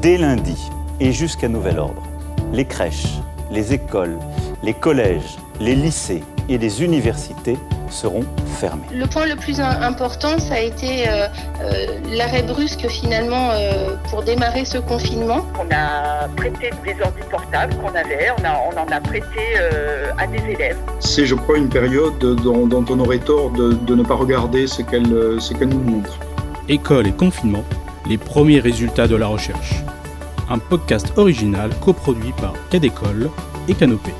Dès lundi et jusqu'à nouvel ordre, les crèches, les écoles, les collèges, les lycées et les universités seront fermés. Le point le plus important, ça a été euh, euh, l'arrêt brusque finalement euh, pour démarrer ce confinement. On a prêté des ordi portables qu'on avait, on, en a prêté à des élèves. C'est, je crois, une période dont, on aurait tort de, ne pas regarder ce qu'elle, ce qu'elle nous montre. École et confinement, les premiers résultats de la recherche. Un podcast original coproduit par Cadécole et Canopée.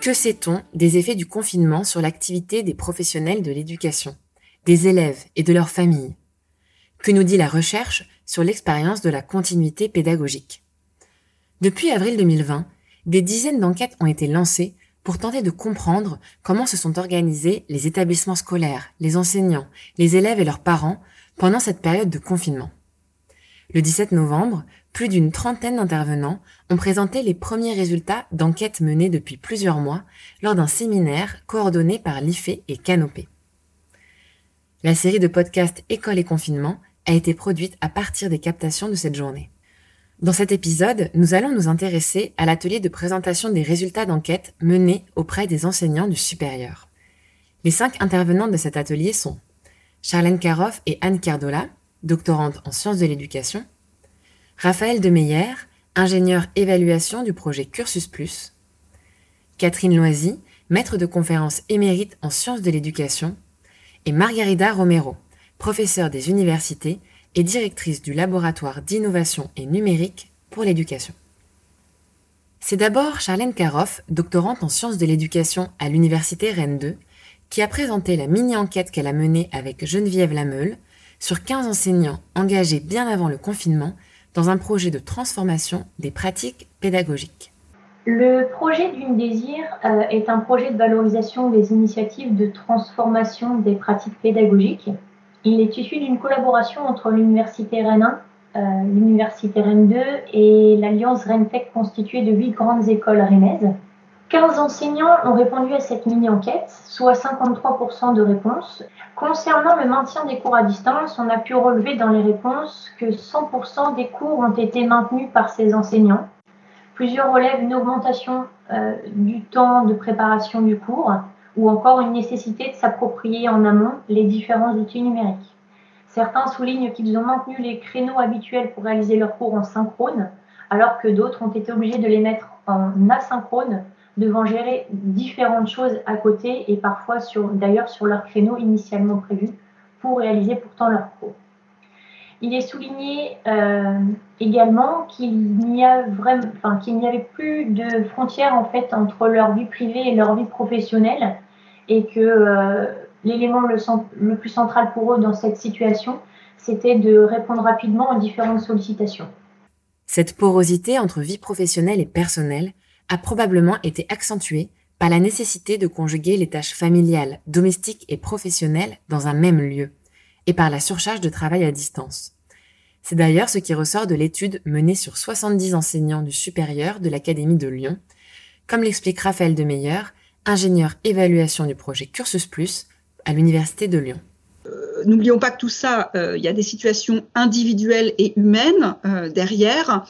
Que sait-on des effets du confinement sur l'activité des professionnels de l'éducation, des élèves et de leurs familles? Que nous dit la recherche sur l'expérience de la continuité pédagogique? Depuis avril 2020, des dizaines d'enquêtes ont été lancées pour tenter de comprendre comment se sont organisés les établissements scolaires, les enseignants, les élèves et leurs parents pendant cette période de confinement. Le 17 novembre, plus d'une trentaine d'intervenants ont présenté les premiers résultats d'enquêtes menées depuis plusieurs mois lors d'un séminaire coordonné par l'IFE et Canopé. La série de podcasts École et confinement a été produite à partir des captations de cette journée. Dans cet épisode, nous allons nous intéresser à l'atelier de présentation des résultats d'enquête menés auprès des enseignants du supérieur. Les cinq intervenants de cet atelier sont Charlène Karoff et Anne Cardola, doctorante en sciences de l'éducation, Raphaël Demeyer, ingénieur évaluation du projet Cursus Plus, Catherine Loisy, maître de conférence émérite en sciences de l'éducation, et Margarida Romero, professeure des universités et directrice du laboratoire d'innovation et numérique pour l'éducation. C'est d'abord Charlène Karoff, doctorante en sciences de l'éducation à l'université Rennes 2, qui a présenté la mini-enquête qu'elle a menée avec Geneviève Lameule sur 15 enseignants engagés bien avant le confinement dans un projet de transformation des pratiques pédagogiques. Le projet d'une désir euh, est un projet de valorisation des initiatives de transformation des pratiques pédagogiques. Il est issu d'une collaboration entre l'Université Rennes 1, euh, l'Université Rennes 2 et l'Alliance Rennes Tech constituée de huit grandes écoles rennaises. 15 enseignants ont répondu à cette mini-enquête, soit 53% de réponses. Concernant le maintien des cours à distance, on a pu relever dans les réponses que 100% des cours ont été maintenus par ces enseignants. Plusieurs relèvent une augmentation euh, du temps de préparation du cours ou encore une nécessité de s'approprier en amont les différents outils numériques. Certains soulignent qu'ils ont maintenu les créneaux habituels pour réaliser leurs cours en synchrone, alors que d'autres ont été obligés de les mettre en asynchrone devant gérer différentes choses à côté et parfois d'ailleurs sur leur créneau initialement prévu pour réaliser pourtant leur cours. Il est souligné euh, également qu'il n'y avait plus de frontières en fait entre leur vie privée et leur vie professionnelle et que euh, l'élément le, le plus central pour eux dans cette situation, c'était de répondre rapidement aux différentes sollicitations. Cette porosité entre vie professionnelle et personnelle a probablement été accentuée par la nécessité de conjuguer les tâches familiales, domestiques et professionnelles dans un même lieu, et par la surcharge de travail à distance. C'est d'ailleurs ce qui ressort de l'étude menée sur 70 enseignants du supérieur de l'Académie de Lyon, comme l'explique Raphaël Demeyer, ingénieur évaluation du projet Cursus Plus à l'Université de Lyon. Euh, n'oublions pas que tout ça, euh, il y a des situations individuelles et humaines euh, derrière.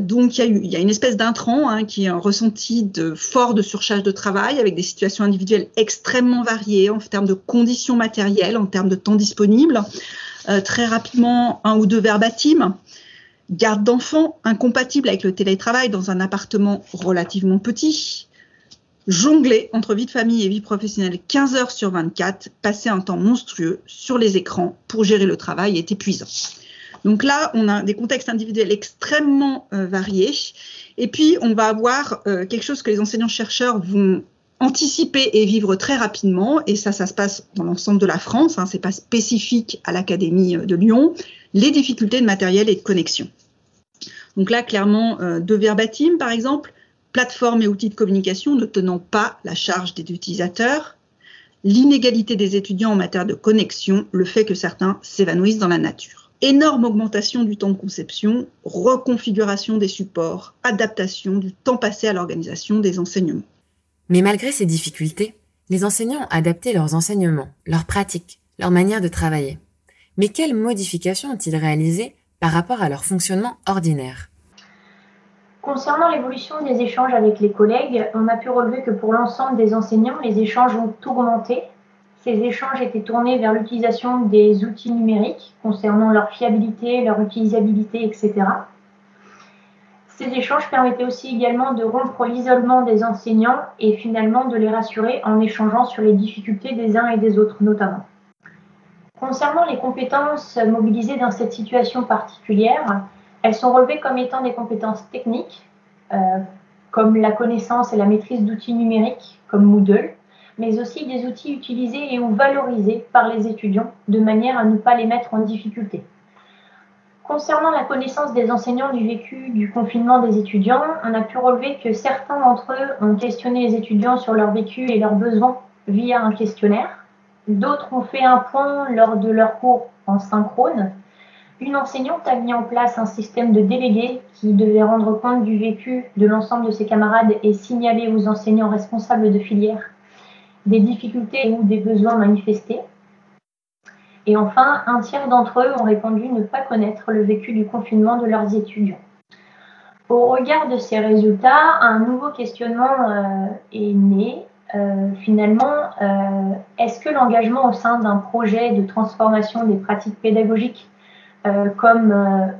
donc il y, a une espèce d'intrant hein, qui est un ressenti de fort de surcharge de travail avec des situations individuelles extrêmement variées en termes de conditions matérielles, en termes de temps disponible. très rapidement, un ou deux verbatims garde d'enfants incompatible avec le télétravail dans un appartement relativement petit, Jongler entre vie de famille et vie professionnelle 15 heures sur 24, passer un temps monstrueux sur les écrans pour gérer le travail est épuisant. Donc là, on a des contextes individuels extrêmement euh, variés. Et puis, on va avoir euh, quelque chose que les enseignants-chercheurs vont anticiper et vivre très rapidement. Et ça, ça se passe dans l'ensemble de la France. Hein, c'est pas spécifique à l'Académie euh, de Lyon. Les difficultés de matériel et de connexion. Donc là, clairement, deux verbatims, par exemple plateformes et outils de communication ne tenant pas la charge des utilisateurs, l'inégalité des étudiants en matière de connexion, le fait que certains s'évanouissent dans la nature. Énorme augmentation du temps de conception, reconfiguration des supports, adaptation du temps passé à l'organisation des enseignements. Mais malgré ces difficultés, les enseignants ont adapté leurs enseignements, leurs pratiques, leur manière de travailler. Mais quelles modifications ont-ils réalisées par rapport à leur fonctionnement ordinaire? Concernant l'évolution des échanges avec les collègues, on a pu relever que pour l'ensemble des enseignants, les échanges ont augmenté. Ces échanges étaient tournés vers l'utilisation des outils numériques concernant leur fiabilité, leur utilisabilité, etc. Ces échanges permettaient aussi également de rompre l'isolement des enseignants et finalement de les rassurer en échangeant sur les difficultés des uns et des autres notamment. Concernant les compétences mobilisées dans cette situation particulière, elles sont relevées comme étant des compétences techniques, euh, comme la connaissance et la maîtrise d'outils numériques, comme Moodle, mais aussi des outils utilisés et ou valorisés par les étudiants de manière à ne pas les mettre en difficulté. Concernant la connaissance des enseignants du vécu du confinement des étudiants, on a pu relever que certains d'entre eux ont questionné les étudiants sur leur vécu et leurs besoins via un questionnaire. D'autres ont fait un point lors de leur cours en synchrone. Une enseignante a mis en place un système de délégués qui devait rendre compte du vécu de l'ensemble de ses camarades et signaler aux enseignants responsables de filière des difficultés ou des besoins manifestés. Et enfin, un tiers d'entre eux ont répondu ne pas connaître le vécu du confinement de leurs étudiants. Au regard de ces résultats, un nouveau questionnement euh, est né euh, finalement, euh, est-ce que l'engagement au sein d'un projet de transformation des pratiques pédagogiques euh, comme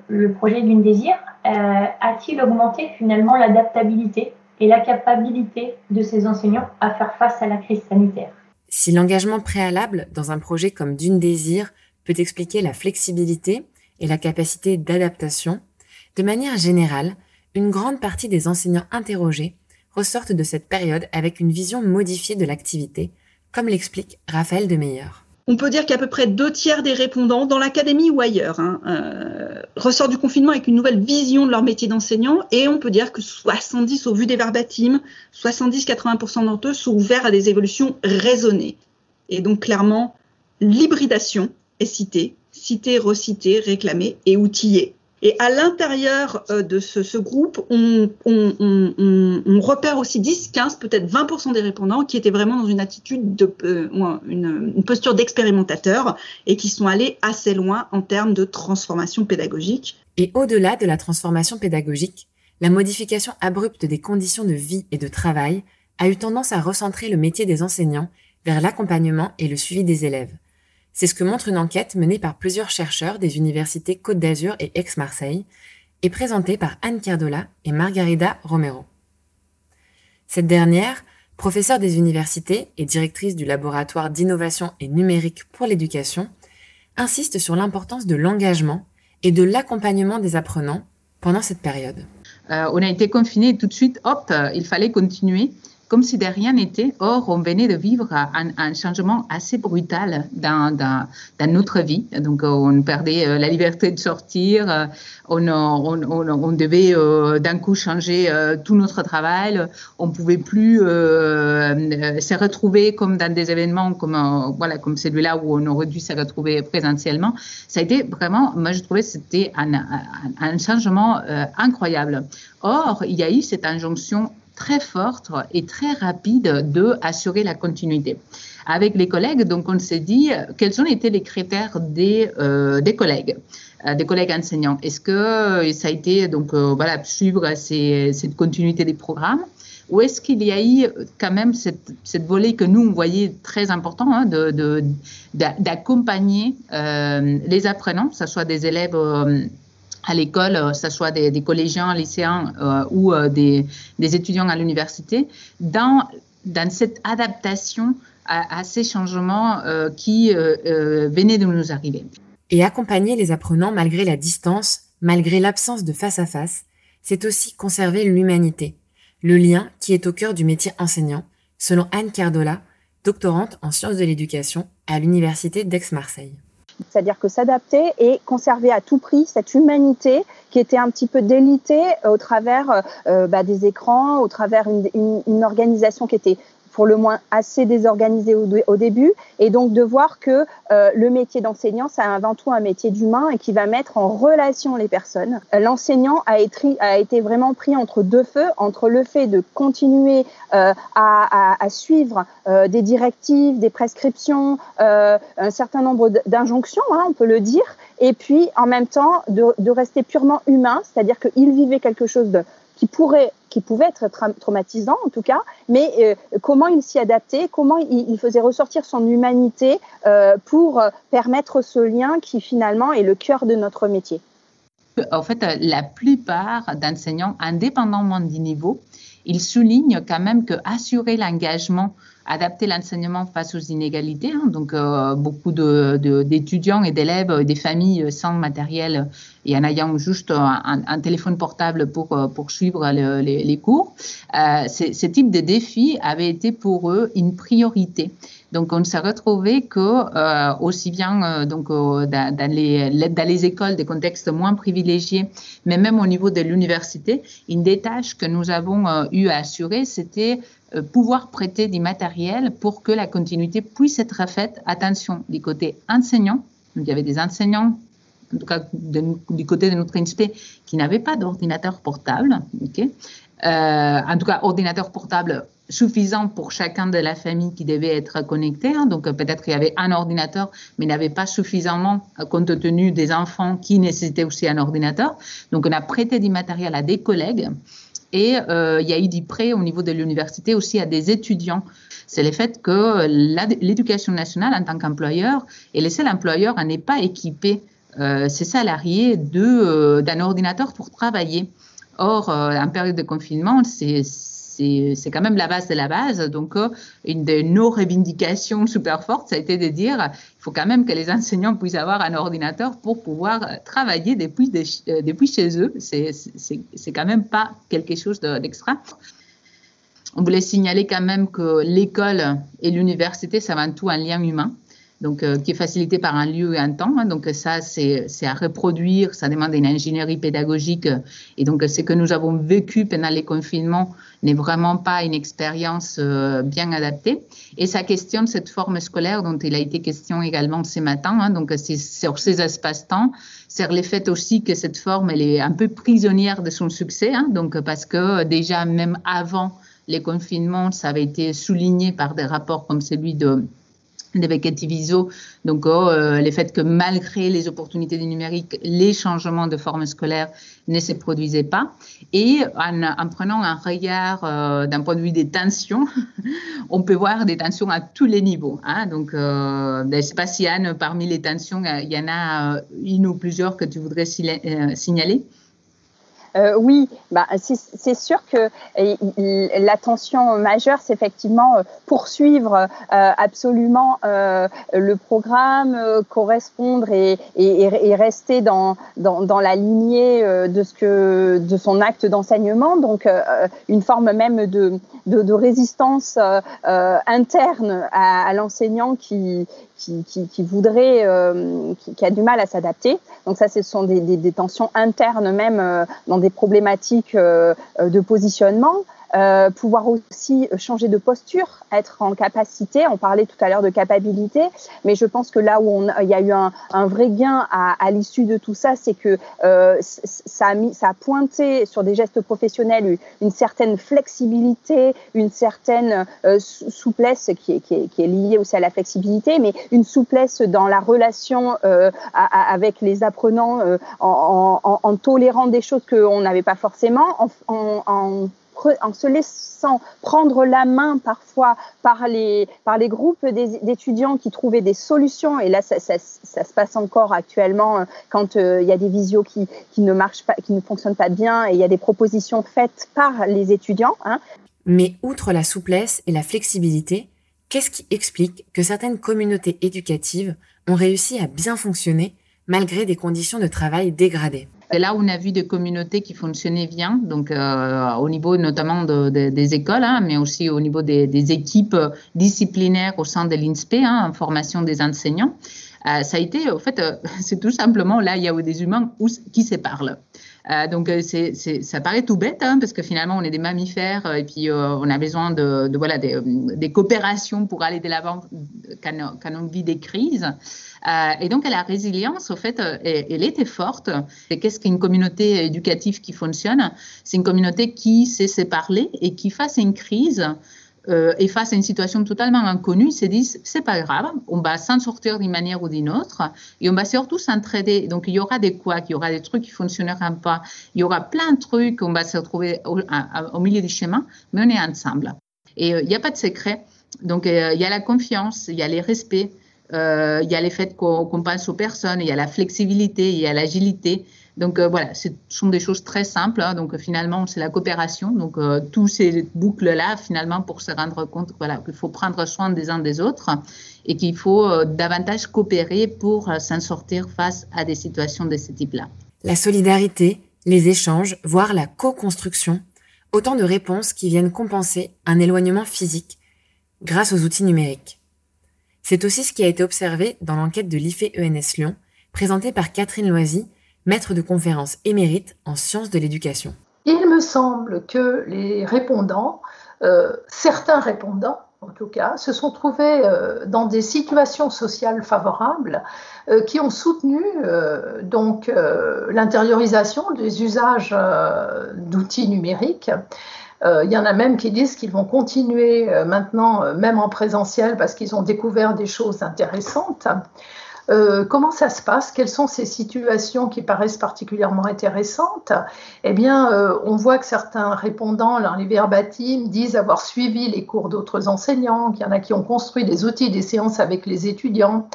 le projet d'une désir a-t-il augmenté finalement l'adaptabilité et la capacité de ces enseignants à faire face à la crise sanitaire? Si l'engagement préalable dans un projet comme d'une désir peut expliquer la flexibilité et la capacité d'adaptation, de manière générale, une grande partie des enseignants interrogés ressortent de cette période avec une vision modifiée de l'activité, comme l'explique Raphaël de Meyer. On peut dire qu'à peu près deux tiers des répondants, dans l'académie ou ailleurs, hein, euh, ressortent du confinement avec une nouvelle vision de leur métier d'enseignant et on peut dire que 70, au vu des verbatims, 70-80% d'entre eux sont ouverts à des évolutions raisonnées. Et donc clairement, l'hybridation est citée, citée, recitée, réclamée et outillée. Et à l'intérieur euh, de ce, groupe, on, repère aussi 10, 15, peut-être 20% des répondants qui étaient vraiment dans une attitude de euh, une, une, posture d'expérimentateur et qui sont allés assez loin en termes de transformation pédagogique. Et au-delà de la transformation pédagogique, la modification abrupte des conditions de vie et de travail a eu tendance à recentrer le métier des enseignants vers l'accompagnement et le suivi des élèves. C'est ce que montre une enquête menée par plusieurs chercheurs des universités Côte d'Azur et Aix-Marseille et présentée par Anne Cardola et Margarida Romero. Cette dernière, professeure des universités et directrice du laboratoire d'innovation et numérique pour l'éducation, insiste sur l'importance de l'engagement et de l'accompagnement des apprenants pendant cette période. Euh, on a été confinés tout de suite, hop, il fallait continuer comme si de rien n'était. Or, on venait de vivre un, changement assez brutal dans, notre vie. Donc, on perdait euh, la liberté de sortir, euh, on, devait euh, d'un coup changer tout notre travail, on pouvait plus se retrouver comme dans des événements comme, celui-là où on aurait dû se retrouver présentiellement. Ça a été vraiment, moi je trouvais c'était un, un, un, changement incroyable. Or, il y a eu cette injonction très forte et très rapide de assurer la continuité. Avec les collègues, donc on s'est dit quels ont été les critères des, euh, des collègues euh, des collègues enseignants? Est-ce que ça a été donc euh, voilà suivre cette continuité des programmes? Ou est-ce qu'il y a eu quand même cette, cette volet que nous on voyait très important hein, de, d'accompagner les apprenants, que ce soit des élèves à l'école, euh, que ce soit des, des collégiens, lycéens euh, ou euh, des, des, étudiants à l'université, dans, dans cette adaptation à, à ces changements qui venaient de nous arriver. Et accompagner les apprenants malgré la distance, malgré l'absence de face à face, c'est aussi conserver l'humanité, le lien qui est au cœur du métier enseignant, selon Anne Cardola, doctorante en sciences de l'éducation à l'université d'Aix-Marseille. C'est-à-dire que s'adapter et conserver à tout prix cette humanité qui était un petit peu délitée au travers euh, bah, des écrans, au travers une, une, une, organisation qui était pour le moins assez désorganisé au, début, et donc de voir que euh, le métier d'enseignant, c'est avant tout un métier d'humain et qui va mettre en relation les personnes. L'enseignant a a été vraiment pris entre deux feux, entre le fait de continuer euh, à, à, à, suivre euh, des directives, des prescriptions, euh, un certain nombre d'injonctions, hein, on peut le dire, et puis en même temps de, de rester purement humain, c'est-à-dire qu'il vivait quelque chose de qui pourrait, qui pouvait être traumatisant en tout cas, mais euh, comment il s'y adaptait, comment il, faisait ressortir son humanité euh, pour euh, permettre ce lien qui finalement est le cœur de notre métier. En fait, la plupart d'enseignants, indépendamment du niveau, ils soulignent quand même que assurer l'engagement adapter l'enseignement face aux inégalités. Hein. donc, euh, beaucoup d'étudiants et d'élèves, euh, des familles sans matériel et en ayant juste un, téléphone portable pour euh, poursuivre les, cours. Euh, ce type de défi avait été pour eux une priorité. Donc, on s'est retrouvé que euh, aussi bien euh, donc dans, les, dans les écoles, des contextes moins privilégiés, mais même au niveau de l'université, une des tâches que nous avons eu à assurer, c'était pouvoir prêter du matériel pour que la continuité puisse être faite. Attention, du côté enseignant, il y avait des enseignants en tout cas du côté de notre INSPE, qui n'avaient pas d'ordinateur portable. Okay euh, en tout cas, ordinateur portable suffisant pour chacun de la famille qui devait être connecté. Hein. Donc peut-être qu'il y avait un ordinateur, mais il n'y avait pas suffisamment euh, compte tenu des enfants qui nécessitaient aussi un ordinateur. Donc on a prêté du matériel à des collègues et euh, il y a eu du prêt au niveau de l'université aussi à des étudiants. C'est le fait que l'éducation nationale en tant qu'employeur est le seul employeur à n'est pas équipé euh, ses salariés euh, d'un ordinateur pour travailler. Or, euh, en période de confinement, c'est c'est quand même la base de la base. Donc, euh, une de nos revendications super fortes, ça a été de dire il faut quand même que les enseignants puissent avoir un ordinateur pour pouvoir travailler depuis, euh, depuis chez eux. C'est quand même pas quelque chose d'extra. On voulait signaler quand même que l'école et l'université, c'est avant tout un lien humain donc euh, qui est facilité par un lieu et un temps. Hein. donc ça, c'est à reproduire, ça demande une ingénierie pédagogique. Et donc ce que nous avons vécu pendant les confinements n'est vraiment pas une expérience euh, bien adaptée. Et ça questionne cette forme scolaire dont il a été question également ce matin. Hein. donc c'est sur ces espaces-temps, c'est le fait aussi que cette forme, elle est un peu prisonnière de son succès. Hein. donc parce que déjà même avant les confinements, ça avait été souligné par des rapports comme celui de de Viso, donc oh, euh, le fait que malgré les opportunités du numérique, les changements de forme scolaire ne se produisaient pas. Et en, prenant un regard euh, d'un point de vue des tensions, on peut voir des tensions à tous les niveaux. Hein. Donc, euh, ben, je ne sais pas si Anne, parmi les tensions, il y en a une ou plusieurs que tu voudrais signaler? Euh, oui, bah, c'est sûr que l'attention majeure, c'est effectivement euh, poursuivre euh, absolument euh, le programme, euh, correspondre et, et, et rester dans, dans, dans, la lignée de, ce que, de son acte d'enseignement. Donc, une forme même de, de, de résistance interne à, à l'enseignant qui, qui, voudrait, qui, qui, a du mal à s'adapter. Donc ça, ce sont des, tensions internes même dans des problématiques euh, de positionnement. Euh, pouvoir aussi changer de posture, être en capacité. On parlait tout à l'heure de capacité, mais je pense que là où il y a eu un, un vrai gain à, à l'issue de tout ça, c'est que euh, ça, a mis, ça a pointé sur des gestes professionnels une certaine flexibilité, une certaine euh, souplesse qui est, qui, est, qui est, liée aussi à la flexibilité, mais une souplesse dans la relation euh, avec les apprenants euh, en, en, en, tolérant des choses qu'on n'avait pas forcément, en, en se laissant prendre la main parfois par les, par les groupes d'étudiants qui trouvaient des solutions. Et là, ça, se passe encore actuellement euh, quand euh, il y a des visios qui, qui, ne marchent pas, qui ne fonctionnent pas bien et il y a des propositions faites par les étudiants. Hein. Mais outre la souplesse et la flexibilité, qu'est-ce qui explique que certaines communautés éducatives ont réussi à bien fonctionner malgré des conditions de travail dégradées c'est là où on a vu des communautés qui fonctionnaient bien, donc euh, au niveau notamment de, de, des écoles, hein, mais aussi au niveau des, équipes disciplinaires au sein de l'INSPE, hein, en formation des enseignants. Euh, ça a été, en fait, euh, c'est tout simplement là, il y a des humains qui se parlent. Euh, donc, c'est, c'est, ça paraît tout bête, hein, parce que finalement, on est des mammifères et puis on a besoin de, de voilà, des, des, coopérations pour aller de l'avant quand, quand on vit des crises. Euh, et donc, la résilience, au fait, elle était forte. Et qu'est-ce qu'une communauté éducative qui fonctionne? C'est une communauté qui sait se parler et qui, face à une crise, euh, et face à une situation totalement inconnue, ils se disent c'est pas grave, on va s'en sortir d'une manière ou d'une autre et on va surtout s'entraider. Donc il y aura des couacs, il y aura des trucs qui fonctionneront pas, il y aura plein de trucs, on va se retrouver au, milieu du chemin, mais on est ensemble. Et euh, il n'y a pas de secret. Donc euh, il y a la confiance, il y a les respects, euh, il y a les faits qu'on pense aux personnes, il y a la flexibilité, il y a l'agilité. Donc euh, voilà, ce sont des choses très simples. Hein. donc finalement, c'est la coopération. Donc euh, tous ces boucles-là, finalement, pour se rendre compte voilà, qu'il faut prendre soin des uns des autres et qu'il faut euh, davantage coopérer pour s'en sortir face à des situations de ce type-là. La solidarité, les échanges, voire la co-construction, autant de réponses qui viennent compenser un éloignement physique grâce aux outils numériques. C'est aussi ce qui a été observé dans l'enquête de l'IFE ENS Lyon, présentée par Catherine Loisy, maître de conférence émérite en sciences de l'éducation. Il me semble que les répondants, euh, certains répondants en tout cas, se sont trouvés euh, dans des situations sociales favorables euh, qui ont soutenu donc l'intériorisation des usages d'outils numériques. Il y en a même qui disent qu'ils vont continuer maintenant, même en présentiel, parce qu'ils ont découvert des choses intéressantes. Euh, comment ça se passe? Quelles sont ces situations qui paraissent particulièrement intéressantes? Eh bien, euh, on voit que certains répondants dans les verbatims disent avoir suivi les cours d'autres enseignants, qu'il y en a qui ont construit des outils, des séances avec les étudiants,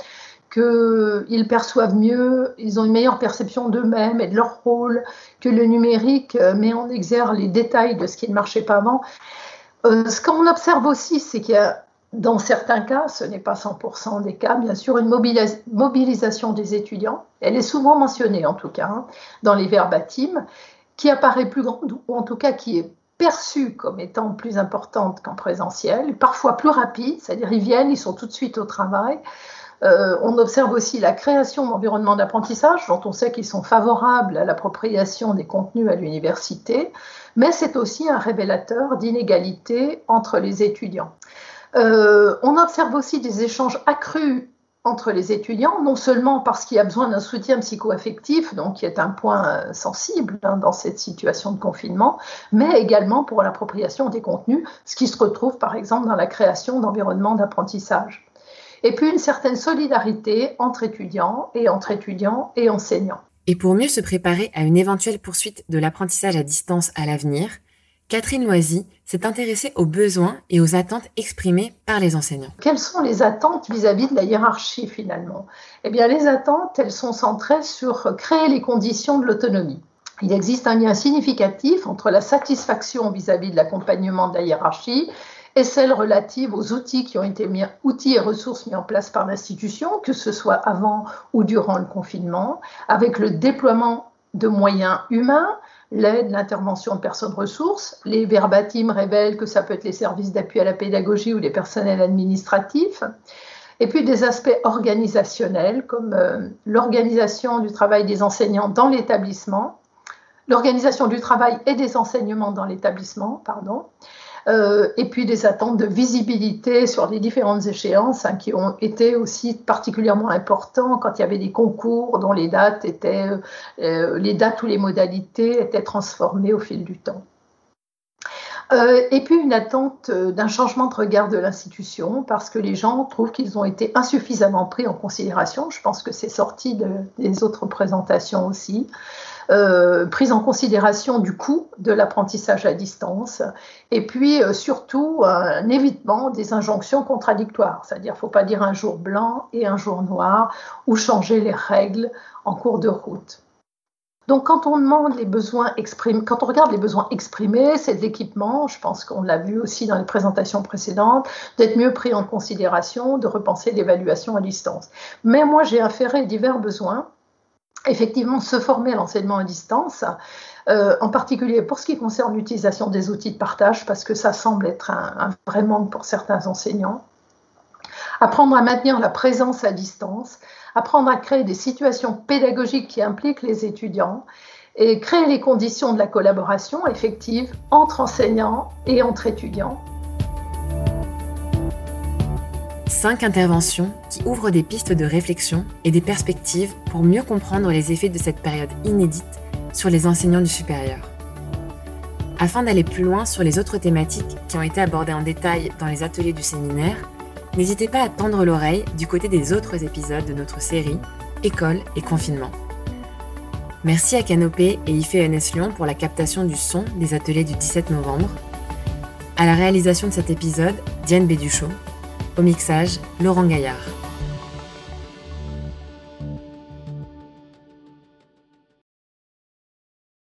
qu'ils perçoivent mieux, ils ont une meilleure perception d'eux-mêmes et de leur rôle, que le numérique euh, met en exergue les détails de ce qui ne marchait pas avant. ce qu'on observe aussi, c'est qu'il y a dans certains cas, ce n'est pas 100% des cas, bien sûr, une mobilisation des étudiants, elle est souvent mentionnée en tout cas hein, dans les verbatims, qui apparaît plus grande, ou en tout cas qui est perçue comme étant plus importante qu'en présentiel, parfois plus rapide, c'est-à-dire ils viennent, ils sont tout de suite au travail. Euh, on observe aussi la création d'environnements d'apprentissage dont on sait qu'ils sont favorables à l'appropriation des contenus à l'université, mais c'est aussi un révélateur d'inégalité entre les étudiants. Euh, on observe aussi des échanges accrus entre les étudiants, non seulement parce qu'il y a besoin d'un soutien psychoaffectif, donc qui est un point euh, sensible hein, dans cette situation de confinement, mais également pour l'appropriation des contenus, ce qui se retrouve par exemple dans la création d'environnements d'apprentissage. Et puis une certaine solidarité entre étudiants et entre étudiants et enseignants. Et pour mieux se préparer à une éventuelle poursuite de l'apprentissage à distance à l'avenir, Catherine Loisy s'est intéressée aux besoins et aux attentes exprimées par les enseignants. Quelles sont les attentes vis-à-vis de la hiérarchie finalement? Eh bien, les attentes, elles sont centrées sur créer les conditions de l'autonomie. Il existe un lien significatif entre la satisfaction vis-à-vis de l'accompagnement de la hiérarchie et celle relative aux outils qui ont été mis, outils et ressources mis en place par l'institution, que ce soit avant ou durant le confinement, avec le déploiement de moyens humains, l'aide, l'intervention de personnes ressources. Les verbatims révèlent que ça peut être les services d'appui à la pédagogie ou les personnels administratifs. Et puis des aspects organisationnels comme euh, l'organisation du travail des enseignants dans l'établissement, l'organisation du travail et des enseignements dans l'établissement, pardon, euh, et puis des attentes de visibilité sur les différentes échéances hein, qui ont été aussi particulièrement importantes quand il y avait des concours dont les dates étaient, euh, les dates ou les modalités étaient transformées au fil du temps. Euh, et puis une attente d'un changement de regard de l'institution parce que les gens trouvent qu'ils ont été insuffisamment pris en considération. Je pense que c'est sorti des autres présentations aussi. Euh, prise en considération du coût de l'apprentissage à distance, et puis euh, surtout un évitement des injonctions contradictoires, c'est-à-dire faut pas dire un jour blanc et un jour noir, ou changer les règles en cours de route. Donc, quand on quand on regarde les besoins exprimés, c'est de l'équipement, je pense qu'on l'a vu aussi dans les présentations précédentes, d'être mieux pris en considération, de repenser l'évaluation à distance. Mais moi, j'ai inféré divers besoins effectivement se former à l'enseignement à distance, euh, en particulier pour ce qui concerne l'utilisation des outils de partage, parce que ça semble être un, vrai manque pour certains enseignants. Apprendre à maintenir la présence à distance, apprendre à créer des situations pédagogiques qui impliquent les étudiants, et créer les conditions de la collaboration effective entre enseignants et entre étudiants. Cinq interventions qui ouvrent des pistes de réflexion et des perspectives pour mieux comprendre les effets de cette période inédite sur les enseignants du supérieur. Afin d'aller plus loin sur les autres thématiques qui ont été abordées en détail dans les ateliers du séminaire, n'hésitez pas à tendre l'oreille du côté des autres épisodes de notre série École et confinement. Merci à Canopé et IFE Lyon pour la captation du son des ateliers du 17 novembre. À la réalisation de cet épisode, Diane Béduchot. Au mixage, Laurent Gaillard.